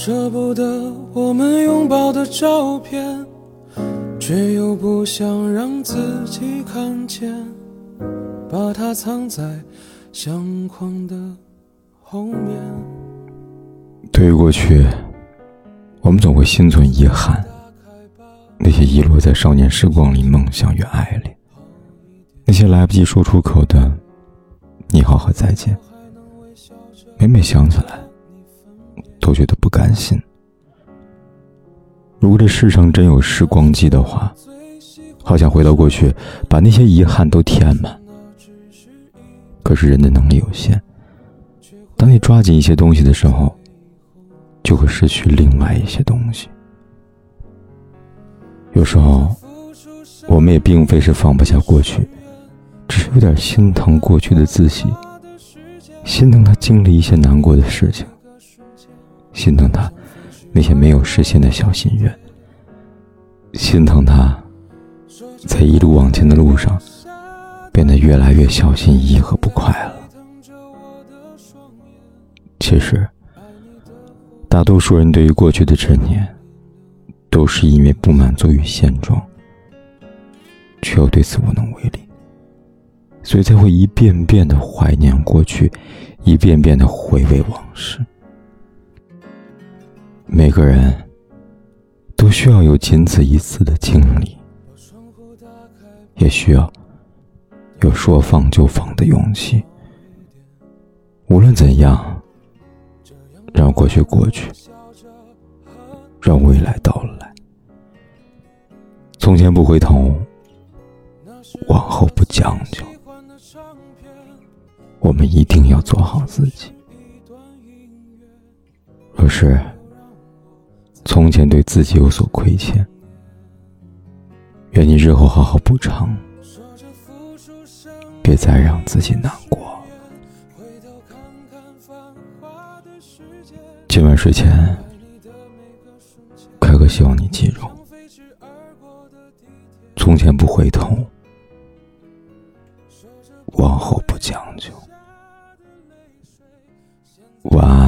舍不得我们拥抱的照片，却又不想让自己看见，把它藏在相框的后面。对于过去，我们总会心存遗憾，那些遗落在少年时光里梦想与爱恋，那些来不及说出口的“你好”和“再见”，每每想起来。都觉得不甘心。如果这世上真有时光机的话，好想回到过去，把那些遗憾都填满。可是人的能力有限，当你抓紧一些东西的时候，就会失去另外一些东西。有时候，我们也并非是放不下过去，只是有点心疼过去的自己，心疼他经历一些难过的事情。心疼他那些没有实现的小心愿，心疼他在一路往前的路上变得越来越小心翼翼和不快了。其实，大多数人对于过去的执念，都是因为不满足于现状，却又对此无能为力，所以才会一遍遍的怀念过去，一遍遍的回味往事。每个人都需要有仅此一次的经历，也需要有说放就放的勇气。无论怎样，让过去过去，让未来到来。从前不回头，往后不将就。我们一定要做好自己。若是。从前对自己有所亏欠，愿你日后好好补偿，别再让自己难过。今晚睡前，凯哥希望你记住：从前不回头，往后不将就。晚安，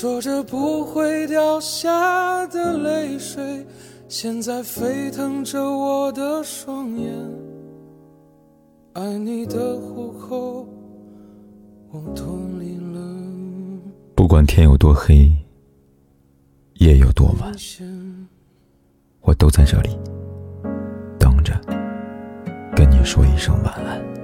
说着不会掉下的泪水，现在沸腾着我的双眼。爱你的虎口，我脱离了不管天有多黑，夜有多晚，我都在这里等着，跟你说一声晚安。